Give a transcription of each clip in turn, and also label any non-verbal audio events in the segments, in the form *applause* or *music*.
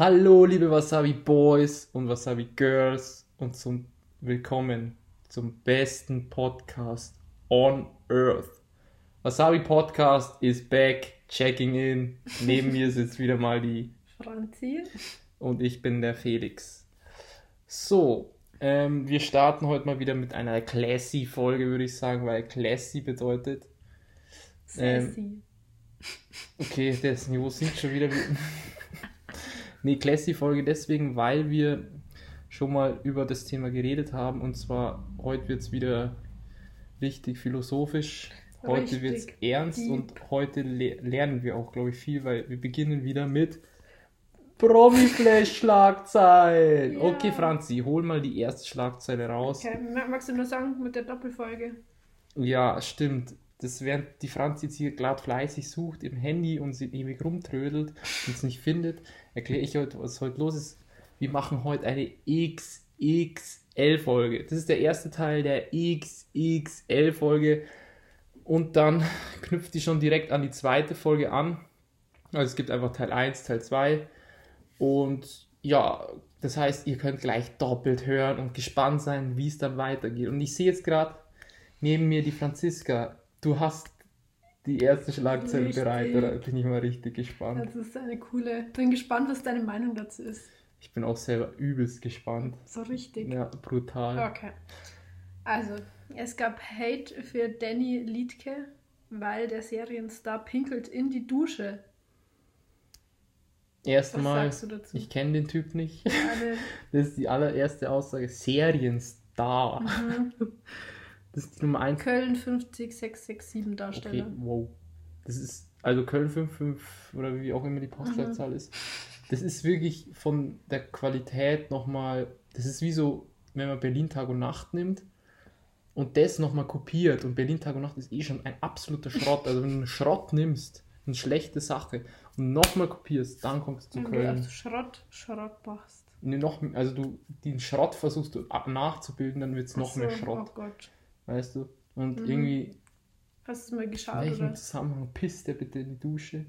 Hallo, liebe Wasabi Boys und Wasabi Girls und zum Willkommen zum besten Podcast on Earth. Wasabi Podcast is back, checking in. Neben mir *laughs* sitzt wieder mal die Franzi. und ich bin der Felix. So, ähm, wir starten heute mal wieder mit einer Classy-Folge, würde ich sagen, weil Classy bedeutet. Ähm. Okay, das Niveau sinkt schon wieder. *laughs* nee, Classy-Folge deswegen, weil wir schon mal über das Thema geredet haben. Und zwar, heute wird es wieder richtig philosophisch. Heute wird es ernst deep. und heute le lernen wir auch, glaube ich, viel, weil wir beginnen wieder mit Promi-Flash-Schlagzeilen. Ja. Okay, Franzi, hol mal die erste Schlagzeile raus. Okay, ma- magst du nur sagen mit der Doppelfolge? Ja, stimmt. Das während die Franz jetzt hier gerade fleißig sucht im Handy und sie ewig rumtrödelt und es nicht findet, erkläre ich heute, was heute los ist. Wir machen heute eine XXL-Folge. Das ist der erste Teil der XXL-Folge und dann *laughs* knüpft die schon direkt an die zweite Folge an. Also es gibt einfach Teil 1, Teil 2 und ja, das heißt, ihr könnt gleich doppelt hören und gespannt sein, wie es dann weitergeht. Und ich sehe jetzt gerade neben mir die Franziska. Du hast die erste Schlagzeile Richtig. bereit, oder bin ich mal richtig gespannt. Das ist eine coole. Bin gespannt, was deine Meinung dazu ist. Ich bin auch selber übelst gespannt. So richtig. Ja, brutal. Okay. Also, es gab Hate für Danny Liedke, weil der Serienstar pinkelt in die Dusche. Was Erstmal, sagst du dazu? ich kenne den Typ nicht. *laughs* Das ist die allererste Aussage. Serienstar. mhm. Das ist die Nummer 1. Köln 50667 Okay, Darsteller. wow. Das ist, also Köln 55 oder wie auch immer die Postleitzahl ist. Das ist wirklich von der Qualität nochmal, das ist wie so, wenn man Berlin Tag und Nacht nimmt und das nochmal kopiert und Berlin Tag und Nacht ist eh schon ein absoluter Schrott. Also wenn du einen Schrott nimmst, eine schlechte Sache und nochmal kopierst, dann kommst du zu Wenn du Köln. also Schrott, Schrott machst. Nee, noch, also du den Schrott versuchst du nachzubilden, dann wird es noch so, mehr Schrott, Oh Gott. Weißt du? Und Mhm. irgendwie, Hast du es mal in geschaut, welchem oder? Zusammenhang pisst der bitte in die Dusche?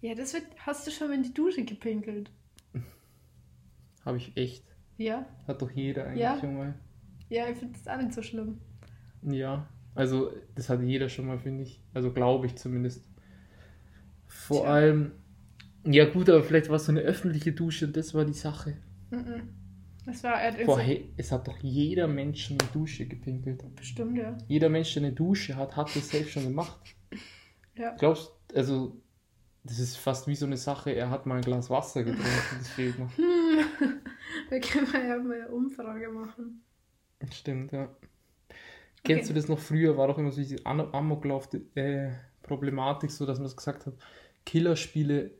Ja, das wird. Hast du schon mal in die Dusche gepinkelt? *laughs* Habe ich echt. Ja? Hat doch jeder eigentlich Ja. schon mal. Ja, ich finde das auch nicht so schlimm. Ja. Also, das hat jeder schon mal, finde ich. Also, glaube ich zumindest. Vor Tja. allem, ja, gut, aber vielleicht war es so eine öffentliche Dusche und das war die Sache. Mhm. Das war er Boah, hey, es hat doch jeder Mensch schon eine Dusche gepinkelt. Bestimmt, ja. Jeder Mensch, der eine Dusche hat, hat das selbst schon gemacht. Ja. Glaubst also, das ist fast wie so eine Sache, er hat mal ein Glas Wasser getrunken, das fehlt noch. *laughs* Wir können mal ja mal eine Umfrage machen. Stimmt, ja. Kennst du das noch früher? War doch immer so diese Amoklauf-Problematik, so dass man das gesagt hat, Killerspiele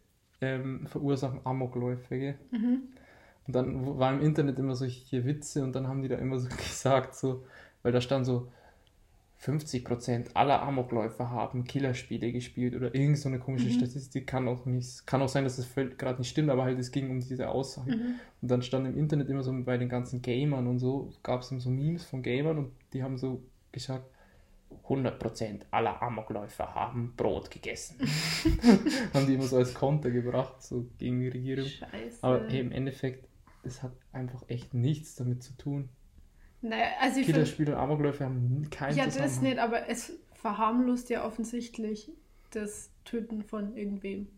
ähm, verursachen Amokläufe, gell? Mhm. Und dann war im Internet immer solche Witze und dann haben die da immer so *laughs* gesagt, so, weil da stand so, 50% aller Amokläufer haben Killerspiele gespielt oder irgend so eine komische Mhm. Statistik, kann auch nicht, kann auch sein, dass das gerade nicht stimmt, aber halt es ging um diese Aussage. Mhm. Und dann stand im Internet immer so bei den ganzen Gamern und so, gab es immer so Memes von Gamern und die haben so gesagt, 100% aller Amokläufer haben Brot gegessen. *laughs* *laughs* haben die immer so als Konter gebracht, so gegen die Regierung. Scheiße. Aber hey, im Endeffekt, das hat einfach echt nichts damit zu tun. naja, also ich finde. Killerspiele und Amokläufe haben keinen Ja, das nicht, aber es verharmlost ja offensichtlich das Töten von irgendwem.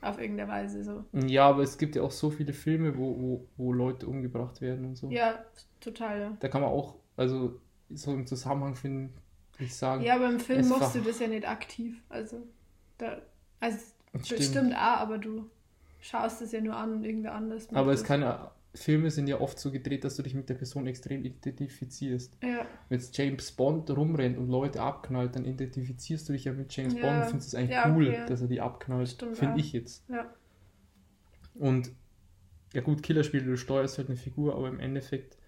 Auf irgendeine Weise so. Ja, aber es gibt ja auch so viele Filme, wo, wo, wo Leute umgebracht werden und so. Ja, total, ja. Da kann man auch, also so im Zusammenhang finden, würde ich sagen. Ja, aber im Film Es machst du das ja nicht aktiv. Also, da, also Stimmt. bestimmt auch, aber du schaust es ja nur an und irgendwer anders. Aber es kann ja, Filme sind ja oft so gedreht, dass du dich mit der Person extrem identifizierst. Ja, Wenn jetzt James Bond rumrennt und Leute abknallt, dann identifizierst du dich ja mit James Ja. Bond und findest es eigentlich Ja, cool, okay. dass er die abknallt. Finde ich jetzt. ja. Und ja gut, Killerspiele, du steuerst halt eine Figur, aber im Endeffekt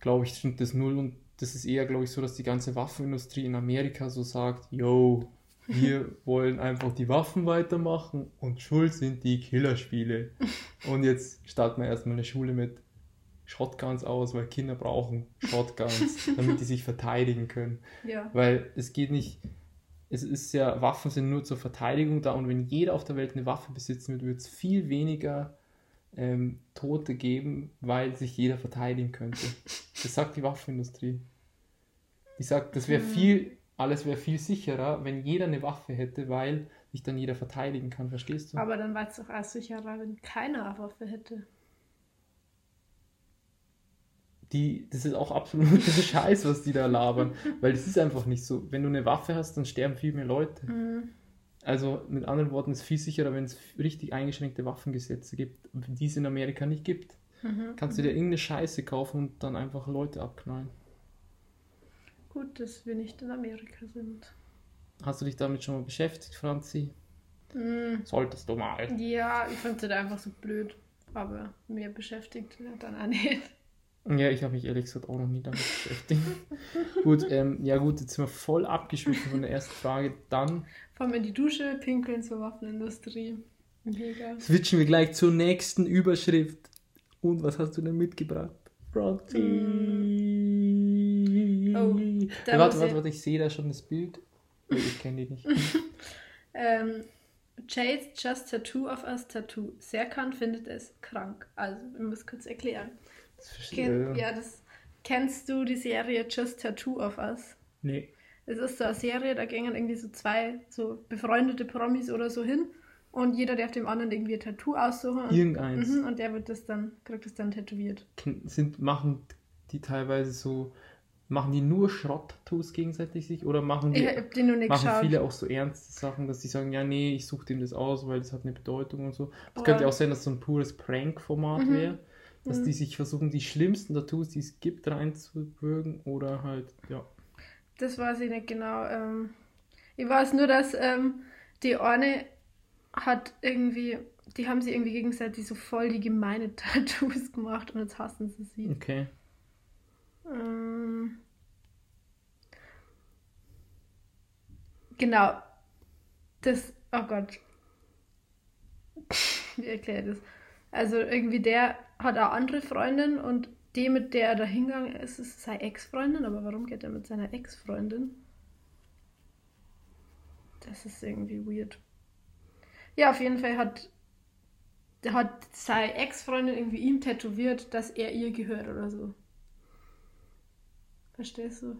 glaube ich, stimmt das null und das ist eher, glaube ich, so, dass die ganze Waffenindustrie in Amerika so sagt, yo, wir wollen einfach die Waffen weitermachen und schuld sind die Killerspiele. Und jetzt starten wir erstmal eine Schule mit Shotguns aus, weil Kinder brauchen Shotguns, *laughs* damit die sich verteidigen können. Ja. Weil es geht nicht, es ist ja, Waffen sind nur zur Verteidigung da und wenn jeder auf der Welt eine Waffe besitzen würde, würde es viel weniger ähm, Tote geben, weil sich jeder verteidigen könnte. Das sagt die Waffenindustrie. Die sagt, das wäre Mhm. viel, alles wäre viel sicherer, wenn jeder eine Waffe hätte, weil sich dann jeder verteidigen kann, verstehst du? Aber dann war es doch auch sicherer, wenn keiner eine Waffe hätte. Die, das ist auch absoluter *laughs* Scheiß, was die da labern, weil das ist einfach nicht so. Wenn du eine Waffe hast, dann sterben viel mehr Leute. Mhm. Also mit anderen Worten, es ist viel sicherer, wenn es richtig eingeschränkte Waffengesetze gibt, die es in Amerika nicht gibt. Mhm. Kannst du dir irgendeine Scheiße kaufen und dann einfach Leute abknallen. Gut, dass wir nicht in Amerika sind. Hast du dich damit schon mal beschäftigt, Franzi? Mhm. Solltest du mal. Ja, ich fand das einfach so blöd. Aber mehr beschäftigt dann auch nicht. Ja, ich habe mich ehrlich gesagt auch noch nie damit beschäftigt. *laughs* gut, ähm, ja gut, jetzt sind wir voll abgeschwiffen von der ersten Frage. Dann Fahren wir in die Dusche, pinkeln zur Waffenindustrie. Mega. switchen wir gleich zur nächsten Überschrift. Und was hast du denn mitgebracht? Franzi. Oh, Ja, warte, warte, warte, ich sehe da schon das Bild. Ich kenne die nicht. *laughs* Ähm, Jades Just Tattoo of Us Tattoo. Serkan findet es krank. Also, ich muss kurz erklären. Das verstehe ich. ja, das kennst du die Serie Just Tattoo of Us? Nee. Es ist so eine Serie, da gingen irgendwie so zwei so befreundete Promis oder so hin und jeder darf dem anderen irgendwie ein Tattoo aussuchen und, Irgendeins. mhm, und der wird das dann, kriegt das dann tätowiert. Sind, machen die teilweise so, machen die nur Schrott-Tattoos gegenseitig sich oder machen die, machen geschaut. viele auch so ernste Sachen, dass die sagen, ja nee, ich suche dem das aus, weil das hat eine Bedeutung und so. Es Boah. könnte auch sein, dass so ein pures Prank-Format Mhm. wäre, dass Mhm. die sich versuchen, die schlimmsten Tattoos, die es gibt, reinzuwürgen oder halt, ja. Das weiß ich nicht genau. Ähm, ich weiß nur, dass ähm, die eine hat irgendwie, die haben sie irgendwie gegenseitig so voll die gemeine *laughs* Tattoos gemacht und jetzt hassen sie sie. Okay. Ähm, genau. Das, oh Gott. Wie erkläre ich das? Also irgendwie der hat eine andere Freundin und die, mit der er da hingegangen ist, ist seine Ex-Freundin. Aber warum geht er mit seiner Ex-Freundin? Das ist irgendwie weird. Ja, auf jeden Fall hat, hat seine Ex-Freundin irgendwie ihm tätowiert, dass er ihr gehört oder so. Verstehst du?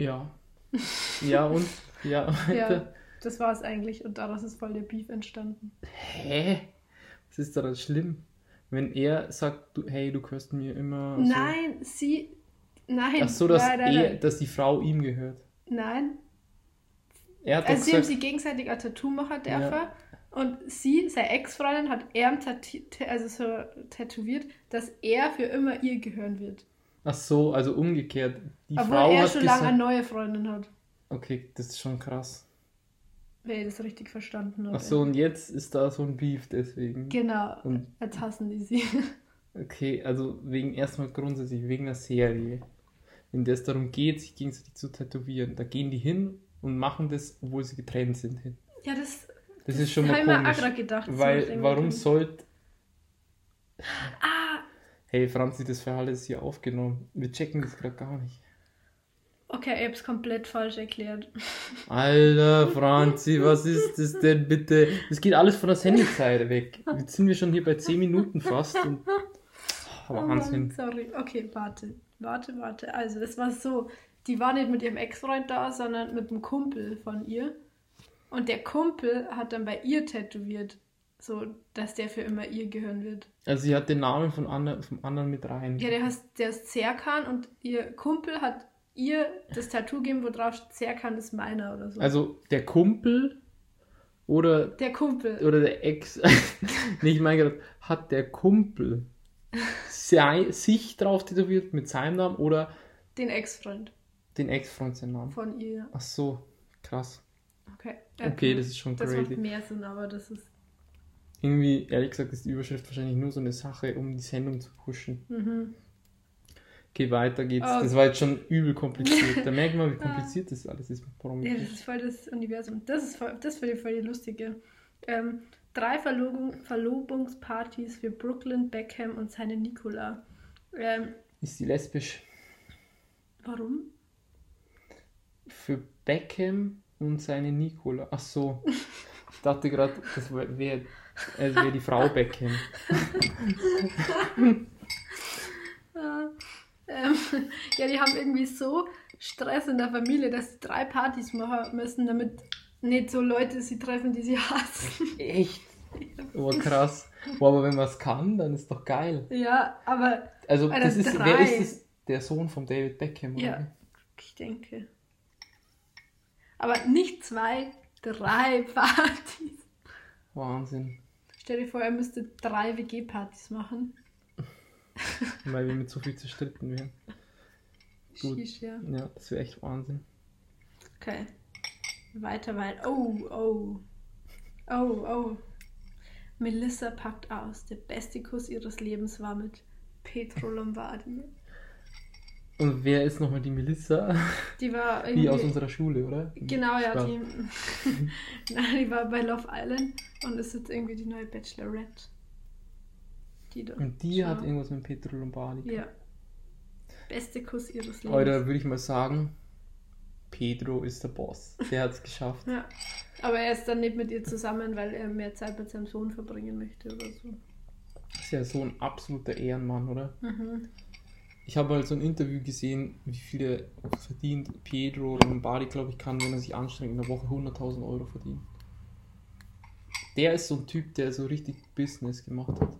Ja. *laughs* Ja und? Ja, weiter. Ja, das war es eigentlich und daraus ist voll der Beef entstanden. Hä? Was ist daran schlimm? Wenn er sagt, du, hey, du gehörst mir immer. so. Nein, sie. Nein, Ach so, dass, nein, nein, er, nein. dass die Frau ihm gehört. nein. Er hat Also sie haben sie gegenseitig ein Tattoo machen Ja. dürfen und sie, seine Ex-Freundin, hat er also so tätowiert, dass er für immer ihr gehören wird. Ach so, also umgekehrt. Die Obwohl Frau er hat schon lange eine neue Freundin hat. okay, das ist schon krass. Wenn ich das richtig verstanden habe. Ach so, und jetzt ist da so ein Beef deswegen. Genau, Und jetzt hassen die sie. *laughs* okay, also wegen erstmal grundsätzlich wegen der Serie, in der es darum geht, sich gegenseitig zu tätowieren. Da gehen die hin und machen das, obwohl sie getrennt sind. hin. Ja, das, Das, ist schon mal komisch. gedacht. das Weil, warum sollte. Ah, Hey, Franzi, das für alles hier aufgenommen. Wir checken das gerade gar nicht. okay, ich habe es komplett falsch erklärt. Alter, Franzi, was ist das denn bitte? Das geht alles von der Sendezeit weg. Jetzt sind wir schon hier bei 10 Minuten fast. Und... Oh, Oh Wahnsinn. sorry. Okay, warte. Warte, warte. Also, es war so, die war nicht mit ihrem Ex-Freund da, sondern mit einem Kumpel von ihr. Und der Kumpel hat dann bei ihr tätowiert, so dass der für immer ihr gehören wird. Also sie hat den Namen von ander, vom anderen mit rein. Ja, der, heißt, der ist Serkan und ihr Kumpel hat ihr das Tattoo gegeben, wo drauf steht, Serkan ist meiner oder so. Also der Kumpel oder, der Kumpel. oder der Ex, *laughs* nicht mein Gott, hat der Kumpel sei, sich drauf tätowiert mit seinem Namen oder Den Ex-Freund den Ex-Freund seinen Namen? von ihr. Ach so, krass. Okay. Okay, das ist schon Das crazy. macht mehr Sinn, aber das ist. Irgendwie, ehrlich gesagt, ist die Überschrift wahrscheinlich nur so eine Sache, um die Sendung zu pushen. Mhm. Okay, weiter geht's. Oh. Das war jetzt schon übel kompliziert. Da merkt man, wie *laughs* kompliziert das alles ist mit Ja, Promi. das ist voll das Universum. Das ist voll, das finde ich voll die lustige. Ähm, drei Verlobung, Verlobungspartys für Brooklyn Beckham und seine Nicola. Ähm, Ist sie lesbisch? warum? für Beckham und seine Nicola. Ach so. Ich *laughs* dachte gerade, das wäre wär, also wär die Frau Beckham. Ja, *laughs* ähm, ja, die haben irgendwie so Stress in der Familie, dass sie drei Partys machen müssen, damit nicht so Leute sie treffen, die sie hassen. Echt? *laughs* Oh, krass. Boah, aber wenn man es kann, dann ist doch geil. Ja, aber Also, das ist, drei. wer ist das? Der Sohn von David Beckham, oder? Ja. ich denke. Aber nicht zwei, drei *laughs* Partys. Wahnsinn. Stell dir vor, er müsste drei WG-Partys machen. *laughs* Weil wir mit so viel zerstritten wären. Gut. Sheesh, ja. Ja, das wäre echt Wahnsinn. Okay. Weiter, weiter. Oh, oh. Oh, oh. Melissa packt aus. Der beste Kuss ihres Lebens war mit Petro Lombardi. Und wer ist nochmal die Melissa? Die war irgendwie. Die aus unserer Schule, oder? Genau, ja, Spaß. die, *laughs* Nein, die war bei Love Island und ist jetzt irgendwie die neue Bachelorette. Die da. Und die hat Schau. irgendwas mit Petro Lombardi. Ja. Beste Kuss ihres Lebens. Da würde ich mal sagen, Pedro ist der Boss. Der hat es geschafft. *laughs* Ja. Aber er ist dann nicht mit ihr zusammen, weil er mehr Zeit mit seinem Sohn verbringen möchte oder so. Ist ja so ein absoluter Ehrenmann, oder? Mhm. Ich habe halt so ein Interview gesehen, wie viel er verdient. Pedro Lombardi, glaube ich, kann, wenn er sich anstrengt, in der Woche 100.000 Euro verdienen. Der ist so ein Typ, der so richtig Business gemacht hat.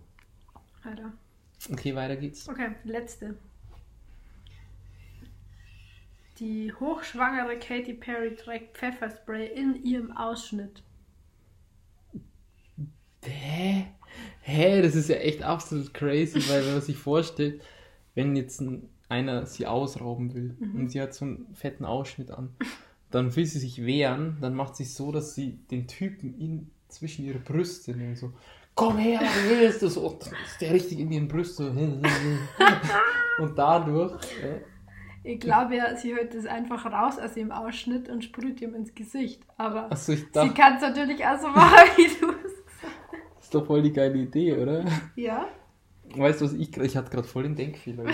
Alter. Okay, weiter geht's. Okay, letzte. Die hochschwangere Katy Perry trägt Pfefferspray in ihrem Ausschnitt. Hä? Hä? Das ist ja echt absolut crazy, weil wenn man sich vorstellt, wenn jetzt ein, einer sie ausrauben will und sie hat so einen fetten Ausschnitt an, dann will sie sich wehren, dann macht sie es so, dass sie den Typen in, zwischen ihre Brüste nimmt, so, komm her, du willst das, und ist der richtig in ihren Brüsten. *laughs* und dadurch, äh, Ich glaube ja, sie holt das einfach raus aus ihrem Ausschnitt und sprüht ihm ins Gesicht. Aber achso, ich sie dachte, kann es natürlich auch so machen, wie du es ist doch voll die geile Idee, oder? Ja? Weißt du, was ich, ich hatte gerade voll den Denkfehler. Oder?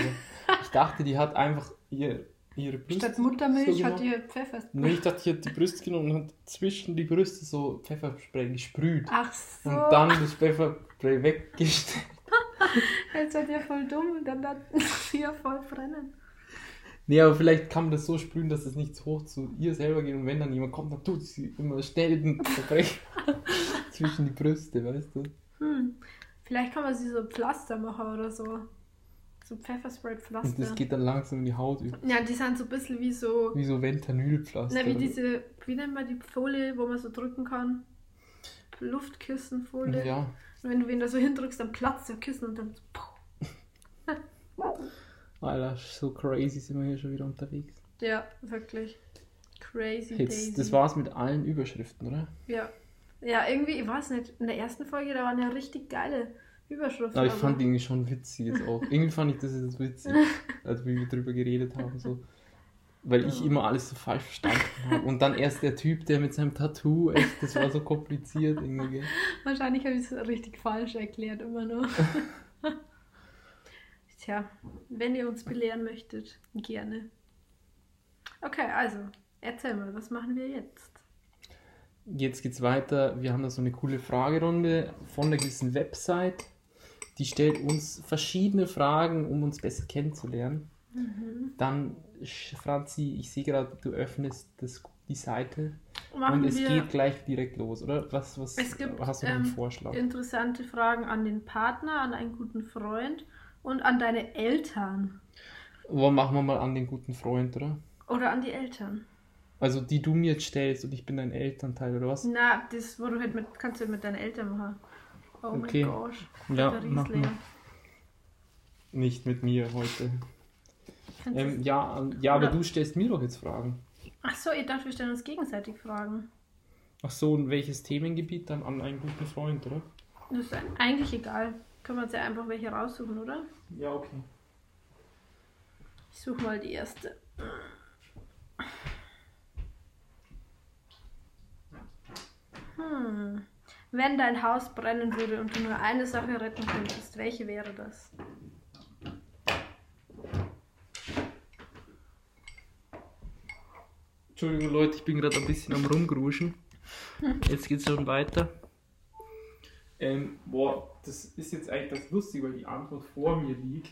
Ich dachte, die hat einfach ihr, ihre Brüste Statt Muttermilch so hat ihr Pfefferspray. Nee, ich dachte, die hat die Brüste genommen und hat zwischen die Brüste so Pfefferspray gesprüht. Ach so. Und dann das Pfefferspray weggestellt. *laughs* Jetzt seid ihr voll dumm und dann hat sie ja voll brennen. Nee, aber vielleicht kann man das so sprühen, dass es nicht zu hoch zu ihr selber geht. Und wenn dann jemand kommt, dann tut sie immer schnell den Verbrechen *laughs* *laughs* zwischen die Brüste, weißt du? Hm. Vielleicht kann man sie so Pflaster machen oder so. So Und Pfefferspray-Pflaster. das geht dann langsam in die Haut über. Ja, die sind so ein bisschen wie so. Wie so Ventanylpflaster. Na, wie diese, wie nennt man die Folie, wo man so drücken kann? Luftkissenfolie. Ja, Und wenn du ihn da so hindrückst, dann platzt der Kissen und dann so. *laughs* Alter, so crazy sind wir hier schon wieder unterwegs. Ja, wirklich. Crazy Daisy. Jetzt, das war's mit allen Überschriften, oder? Ja. Ja, irgendwie, ich weiß nicht, in der ersten Folge, da waren ja richtig geile Überschriften. Aber ich fand die irgendwie schon witzig jetzt auch. *laughs* Irgendwie fand ich das jetzt witzig, als wir drüber geredet haben. So. Weil ich immer alles so falsch verstanden habe. Und dann erst der Typ, der mit seinem Tattoo, echt, das war so kompliziert irgendwie. *laughs* Wahrscheinlich habe ich es richtig falsch erklärt, immer nur. *laughs* Tja, wenn ihr uns belehren möchtet, gerne. Okay, also, erzähl mal, was machen wir jetzt? Jetzt geht's weiter. Wir haben da so eine coole Fragerunde von einer gewissen Website. Die stellt uns verschiedene Fragen, um uns besser kennenzulernen. Dann, Sch- Franzi, ich sehe gerade, du öffnest das, die Seite Machen und es geht gleich direkt los, oder? Was, was Es gibt, hast du noch einen ähm, Vorschlag? interessante Fragen an den Partner, an einen guten Freund und an deine Eltern. Wo machen wir mal an den guten Freund, oder? Oder an die Eltern. Also die du mir jetzt stellst und ich bin dein Elternteil, oder was? Na, das, wo du halt mit, kannst du halt mit deinen Eltern machen. Oh Okay. mein Gott. Ja, mach mal. Nicht mit mir heute. Ähm, ja, ja, aber Oder- du stellst mir doch jetzt Fragen. Ach so, ich dachte, wir stellen uns gegenseitig Fragen. Ach so, und welches Themengebiet dann an einen guten Freund, oder? Das ist eigentlich egal. Können wir uns ja einfach welche raussuchen, oder? Ja, okay. Ich suche mal die erste. Hm. Wenn dein Haus brennen würde und du nur eine Sache retten könntest, welche wäre das? Entschuldigung Leute, ich bin gerade ein bisschen am rumgruschen. Jetzt geht's schon weiter. Ähm, boah, das ist jetzt eigentlich das Lustige, weil die Antwort vor mir liegt.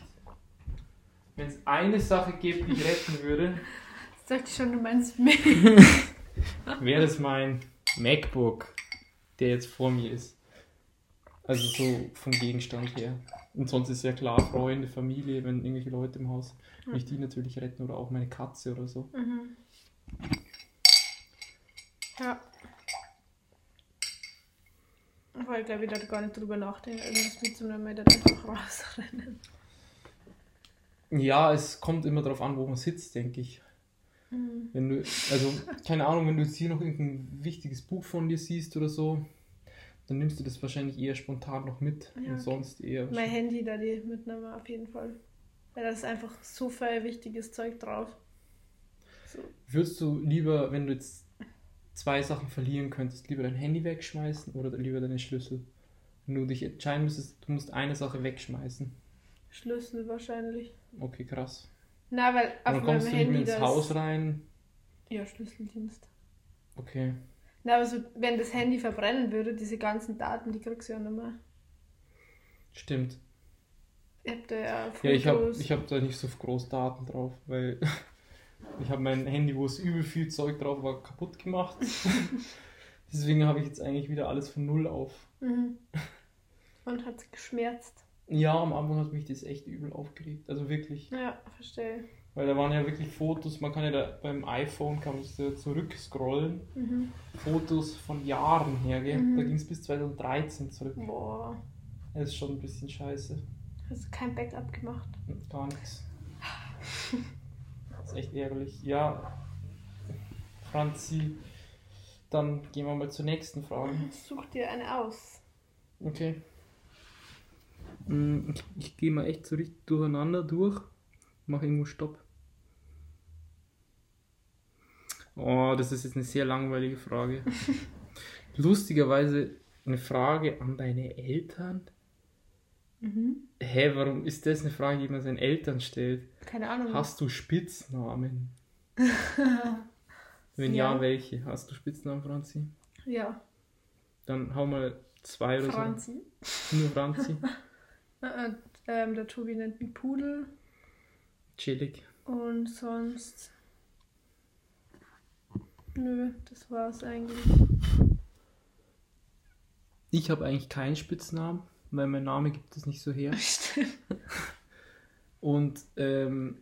Wenn es eine Sache gibt, die ich retten würde, *laughs* Jetzt dachte ich schon, du meinst mich. *laughs* wäre es mein MacBook, der jetzt vor mir ist. Also so vom Gegenstand her. Und sonst ist ja klar, Freunde, Familie, wenn irgendwelche Leute im Haus, wenn ich die natürlich retten oder auch meine Katze oder so. Mhm. Ja. Weil ich glaube, ich da gar nicht drüber nachdenken, irgendwas mitzunehmen, dann einfach rausrennen. Ja, es kommt immer darauf an, wo man sitzt, denke ich. Mhm. Wenn du, also, keine Ahnung, wenn du jetzt hier noch irgendein wichtiges Buch von dir siehst oder so, dann nimmst du das wahrscheinlich eher spontan noch mit Ja, und okay. sonst eher. Mein Handy da die mitnehmen, auf jeden Fall. Weil da ist einfach so viel wichtiges Zeug drauf. So. Würdest du lieber, wenn du jetzt zwei Sachen verlieren könntest, lieber dein Handy wegschmeißen oder lieber deine Schlüssel? Wenn du dich entscheiden müsstest, du musst eine Sache wegschmeißen. Schlüssel wahrscheinlich. Okay, krass. Na, weil auf dann kommst meinem du Handy ins das. Haus rein. Ja, Schlüsseldienst. Okay. Na, aber so, wenn das Handy verbrennen würde, diese ganzen Daten, die kriegst du ja nicht mehr. Stimmt. Ich hab da ja Fotos. Ja, ich habe ich hab da nicht so groß Daten drauf, weil *laughs* ich habe mein Handy, wo es übel viel Zeug drauf war, kaputt gemacht. *laughs* Deswegen habe ich jetzt eigentlich wieder alles von Null auf. Mhm. Und hat geschmerzt. Ja, am Anfang hat mich das echt übel aufgeregt. Also wirklich. Ja, verstehe. Weil da waren ja wirklich Fotos, man kann ja da beim iPhone kann man ja zurückscrollen. Mhm. Fotos von Jahren her, gell? Mhm. Da ging es bis 2013 zurück. Boah. Das ist schon ein bisschen scheiße. Hast du kein Backup gemacht? Gar nichts. Das ist echt ärgerlich. Ja, Franzi, dann gehen wir mal zur nächsten Frage. Such dir eine aus. Okay. Mm, Ich, ich gehe mal echt so richtig durcheinander durch. Mach irgendwo Stopp. Oh, das ist jetzt eine sehr langweilige Frage. *laughs* Lustigerweise eine Frage an deine Eltern. Mhm. Hä, warum ist das eine Frage, die man seinen Eltern stellt? Keine Ahnung. Hast du Spitznamen? *laughs* Wenn ja. Ja. welche? Hast du Spitznamen, Franzi? Ja, Dann hau mal zwei oder Franzi. so. Nur Franzi. *laughs* Äh, äh, ähm, der Tobi nennt mich Pudel. Chillig. Und sonst. Nö, das war's eigentlich. Ich habe eigentlich keinen Spitznamen, weil mein Name gibt es nicht so her. *laughs* Stimmt. Und, ähm,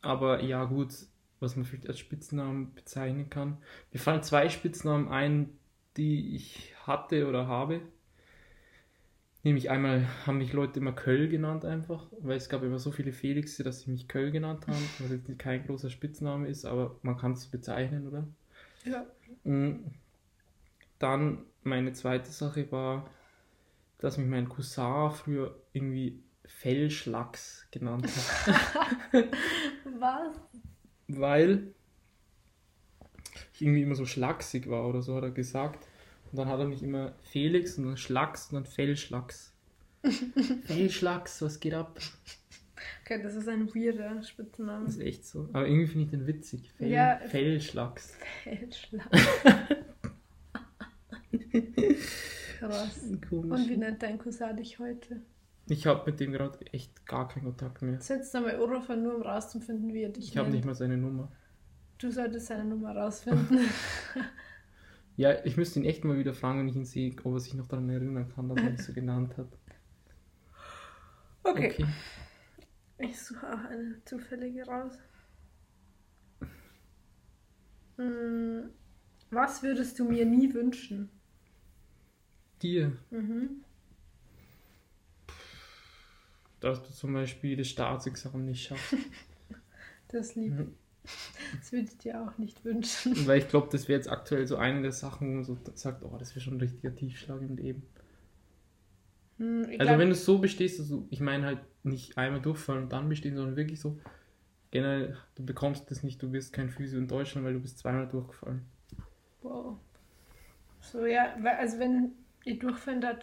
aber ja, gut, was man vielleicht als Spitznamen bezeichnen kann. Mir fallen zwei Spitznamen ein, die ich hatte oder habe. Nämlich einmal haben mich Leute immer Köll genannt einfach, weil es gab immer so viele Felixe, dass sie mich Köll genannt haben, was jetzt kein großer Spitzname ist, aber man kann es bezeichnen, oder? Ja. Mm. Dann meine zweite Sache war, dass mich mein Cousin früher irgendwie Fellschlacks genannt hat, *laughs* Was? weil ich irgendwie immer so schlaksig war oder so, hat er gesagt. Und dann hat er mich immer Felix und dann Schlacks und dann Fellschlacks. *laughs* Fellschlacks, was geht ab? Okay, das ist ein weirder Spitzname. Das ist echt so. Aber irgendwie finde ich den witzig. Fell, Ja. Fellschlacks. Feldschlag. *laughs* Krass. Komisch. Und wie nennt dein Cousin dich heute? Ich habe mit dem gerade echt gar keinen Kontakt mehr. Setz da mal nur um rauszufinden, wie er dich Ich habe nicht mal seine Nummer. Du solltest seine Nummer rausfinden. *laughs* Ja, ich müsste ihn echt mal wieder fragen, wenn ich ihn sehe, ob er sich noch daran erinnern kann, dass er mich so *laughs* genannt hat. Okay. Ich suche auch eine zufällige raus. Hm, Was würdest du mir nie wünschen? Dir, Mhm. dass du zum Beispiel das Staatsexamen nicht schaffst. *laughs* Das ist lieb. Das würde ich dir auch nicht wünschen. Weil ich glaube, das wäre jetzt aktuell so eine der Sachen, wo man so sagt, oh, das wäre schon ein richtiger Tiefschlag im Leben. Hm, Also glaub- wenn du es so bestehst, also ich meine halt nicht einmal durchfallen und dann bestehen, sondern wirklich so, generell, du bekommst das nicht, du wirst kein Physio in Deutschland, weil du bist zweimal durchgefallen. Wow. So, ja, also wenn Ich durchfinde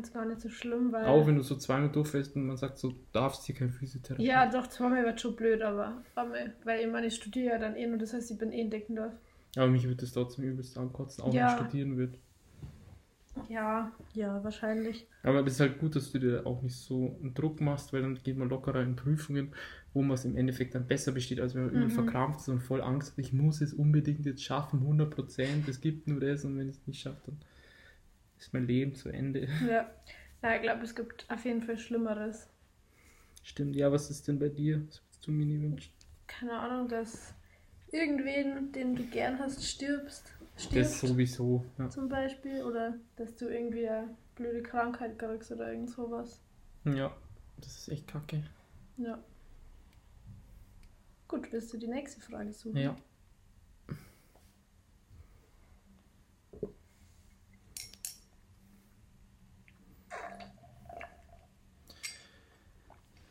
es gar nicht so schlimm, weil. Auch wenn du so zweimal durchfällst und man sagt so, darfst hier kein Physiotherapie. Ja, doch, zweimal wird schon blöd, aber einmal, weil ich meine, ich studiere ja dann eh und das heißt, ich bin eh in Deckendorf. Aber mich würde das trotzdem übelst ankotzen, auch Ja. wenn ich studieren würde. Ja, ja, wahrscheinlich. Aber es ist halt gut, dass du dir auch nicht so einen Druck machst, weil dann geht man lockerer in Prüfungen, wo man es im Endeffekt dann besser besteht, als wenn man übel Mhm. verkrampft ist und voll Angst hat, ich muss es unbedingt jetzt schaffen, 100%, es gibt nur das und wenn ich es nicht schaffe, dann ist mein Leben zu Ende. Ja. Ja, ich glaube, es gibt auf jeden Fall Schlimmeres. Stimmt, ja, was ist denn bei dir? Was würdest du mir nie wünschen? Keine Ahnung, dass irgendwen, den du gern hast, stirbst. Das Stirbst sowieso, ja. zum Beispiel. Oder dass du irgendwie eine blöde Krankheit kriegst oder irgend sowas. Ja, das ist echt kacke. Ja. Gut, willst du die nächste Frage suchen? Ja.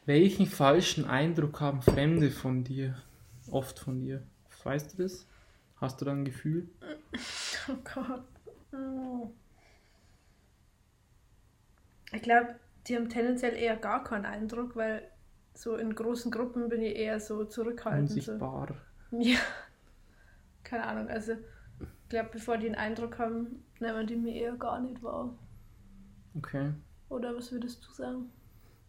Welchen falschen Eindruck haben Fremde von dir? Oft von dir. Weißt du das? Hast du da ein Gefühl? Oh Gott. Oh. Ich glaube, die haben tendenziell eher gar keinen Eindruck, weil so in großen Gruppen bin ich eher so zurückhaltend. So. Unsichtbar. Ja. Keine Ahnung, also ich glaube, bevor die einen Eindruck haben, nehmen die mir eher gar nicht wahr. Okay. Oder was würdest du sagen?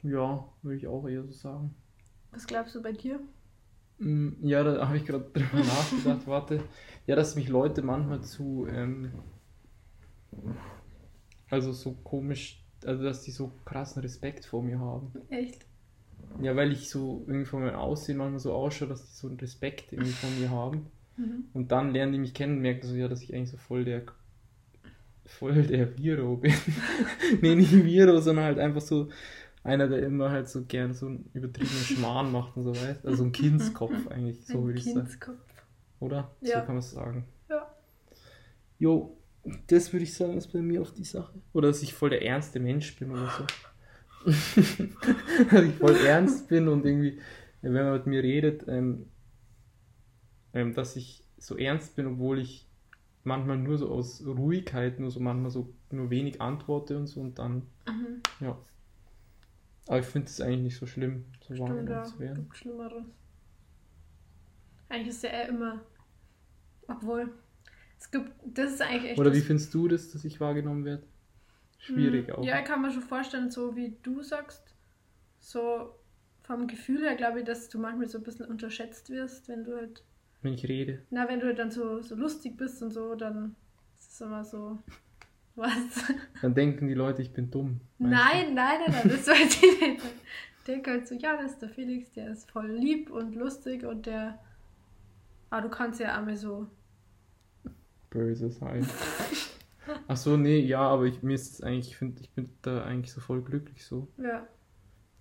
Ja, würde ich auch eher so sagen. Was glaubst du bei dir? Mm, Ja, da habe ich gerade *laughs* drüber nachgedacht. Warte. Ja, dass mich Leute manchmal zu. Ähm, also so komisch. Also, dass die so krassen Respekt vor mir haben. Echt? Ja, weil ich so irgendwie von meinem Aussehen manchmal so ausschaue, dass die so einen Respekt irgendwie von mir haben. Mhm. Und dann lernen die mich kennen und merken so, ja, dass ich eigentlich so voll der. voll der Viro bin. *laughs* nee, nicht Viro, sondern halt einfach so. Einer, der immer halt so gern so einen übertriebenen Schmarrn macht und so weißt. Also ein Kindskopf eigentlich, so Ein würde ich sagen. Kindskopf. Oder? Ja. So kann man es sagen. Ja. Jo, das würde ich sagen, ist bei mir auf die Sache. Oder dass ich voll der ernste Mensch bin oder so. *laughs* dass ich voll ernst bin und irgendwie, wenn man mit mir redet, ähm, ähm, dass ich so ernst bin, obwohl ich manchmal nur so aus Ruhigkeit, nur so manchmal so nur wenig antworte und so und dann, Mhm. ja. Aber ich finde es eigentlich nicht so schlimm, so Stimmt, ja. wahrgenommen zu werden. Gibt Schlimmeres. Eigentlich ist ja eher immer. Obwohl. Es gibt. Das ist eigentlich echt. Oder wie findest du das, dass ich wahrgenommen werde? Schwierig Hm, auch. Ja, ich kann mir schon vorstellen, so wie du sagst, so vom Gefühl her glaube ich, dass du manchmal so ein bisschen unterschätzt wirst, wenn du halt, Wenn ich rede. na, wenn du halt dann so, so lustig bist und so, dann ist es immer so, was? Dann denken die Leute, ich bin dumm. Nein, nein, nein, nein, das weiß ich nicht. Ich denke halt so, ja, das ist der Felix, der ist voll lieb und lustig und der, ah, du kannst ja einmal so? Böse sein. Ach so, nee, ja, aber ich, mir ist eigentlich, ich finde, ich bin da eigentlich so voll glücklich so. ja.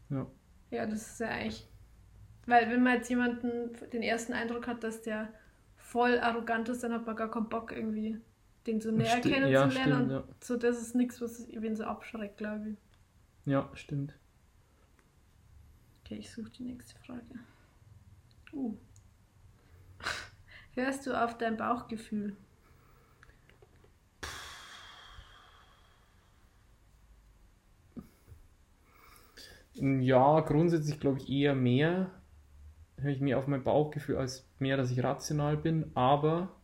Ja. Ja, das ist ja eigentlich. Weil wenn man jetzt jemanden den ersten Eindruck hat, dass der voll arrogant ist, dann hat man gar keinen Bock irgendwie den so näher Sti- ja, stimmt, und ja. so, das ist nichts, was wen so abschreckt, glaube ich. Ja, stimmt. Okay, ich suche die nächste Frage. Uh. Hörst du auf dein Bauchgefühl? Ja, grundsätzlich glaube ich eher mehr, höre ich mehr auf mein Bauchgefühl als mehr, dass ich rational bin, aber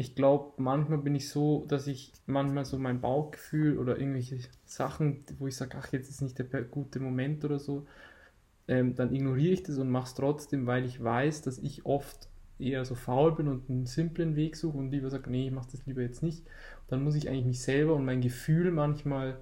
ich glaube, manchmal bin ich so, dass ich manchmal so mein Bauchgefühl oder irgendwelche Sachen, wo ich sage, ach, jetzt ist nicht der gute Moment oder so, ähm, dann ignoriere ich das und mache es trotzdem, weil ich weiß, dass ich oft eher so faul bin und einen simplen Weg suche und lieber sage, nee, ich mache das lieber jetzt nicht. Dann muss ich eigentlich mich selber und mein Gefühl manchmal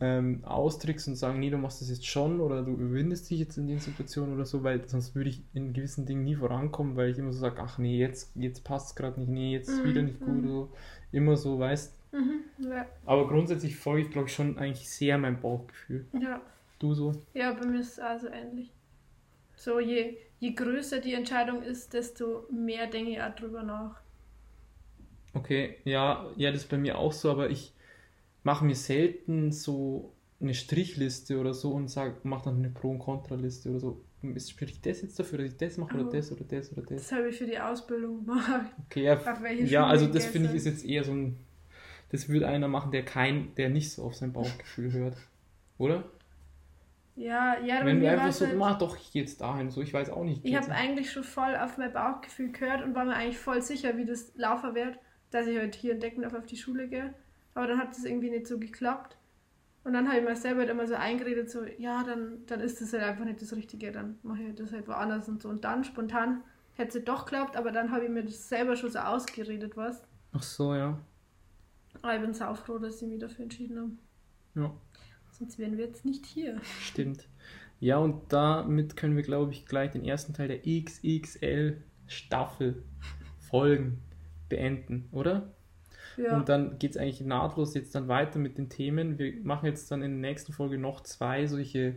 ähm, austrickst und sagen, nee, du machst das jetzt schon oder du überwindest dich jetzt in den Situationen oder so, weil sonst würde ich in gewissen Dingen nie vorankommen, weil ich immer so sage, ach nee, jetzt, jetzt passt es gerade nicht, nee, jetzt ist Mhm, wieder nicht gut, mhm. so. immer so, weißt Mhm, ja. Aber grundsätzlich folge ich, glaube ich, schon eigentlich sehr meinem Bauchgefühl. Ja. Du so? Ja, bei mir ist es also ähnlich. So, je, je größer die Entscheidung ist, desto mehr denke ich auch drüber nach. Okay, ja, ja, das ist bei mir auch so, aber ich mache mir selten so eine Strichliste oder so und sage, mach dann eine Pro- und Kontraliste oder so. Spricht das jetzt dafür, dass ich das mache oder Oh. das oder das oder das? Das habe ich für die Ausbildung gemacht. Okay, ja, ja also das finde ich ist jetzt eher so ein, Das würde einer machen, der kein, der nicht so auf sein Bauchgefühl hört. Oder? Ja, ja, Wenn du einfach so, halt- mach doch, jetzt dahin, so, ich weiß auch nicht. Ich habe eigentlich schon voll auf mein Bauchgefühl gehört und war mir eigentlich voll sicher, wie das laufen wird, dass ich halt hier in Deckendorf auf die Schule gehe. Aber dann hat es irgendwie nicht so geklappt. Und dann habe ich mir selber halt immer so eingeredet, so, ja, dann, dann ist das halt einfach nicht das Richtige, dann mache ich das halt woanders und so. Und dann spontan hätte es doch geklappt, aber dann habe ich mir das selber schon so ausgeredet, was. Ach so, ja. Aber ich bin sau froh, dass ich mich dafür entschieden habe. Ja. Sonst wären wir jetzt nicht hier. Stimmt. Ja, und damit können wir, glaube ich, gleich den ersten Teil der XXL Staffel Folgen beenden, oder? Ja. Und dann geht es eigentlich nahtlos jetzt dann weiter mit den Themen. Wir machen jetzt dann in der nächsten Folge noch zwei solche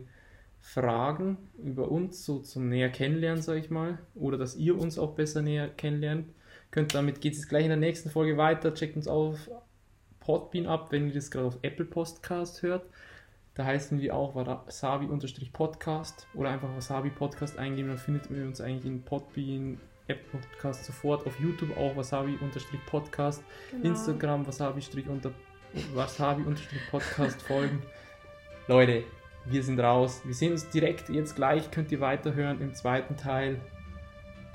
Fragen über uns, so zum näher kennenlernen, sage ich mal. Oder dass ihr uns auch besser näher kennenlernt. Könnt damit geht es gleich in der nächsten Folge weiter. Checkt uns auf Podbean ab, wenn ihr das gerade auf Apple Podcast hört. Da heißen wir auch Wasabi-Podcast oder einfach Wasabi Podcast eingeben, dann findet ihr uns eigentlich in Podbean, Apple Podcast sofort, auf YouTube auch Wasabi-Podcast, Genau. Instagram Wasabi-unter Wasabi-Podcast folgen. Leute, wir sind raus. Wir sehen uns direkt jetzt gleich, könnt ihr weiterhören im zweiten Teil.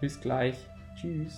Bis gleich. Tschüss.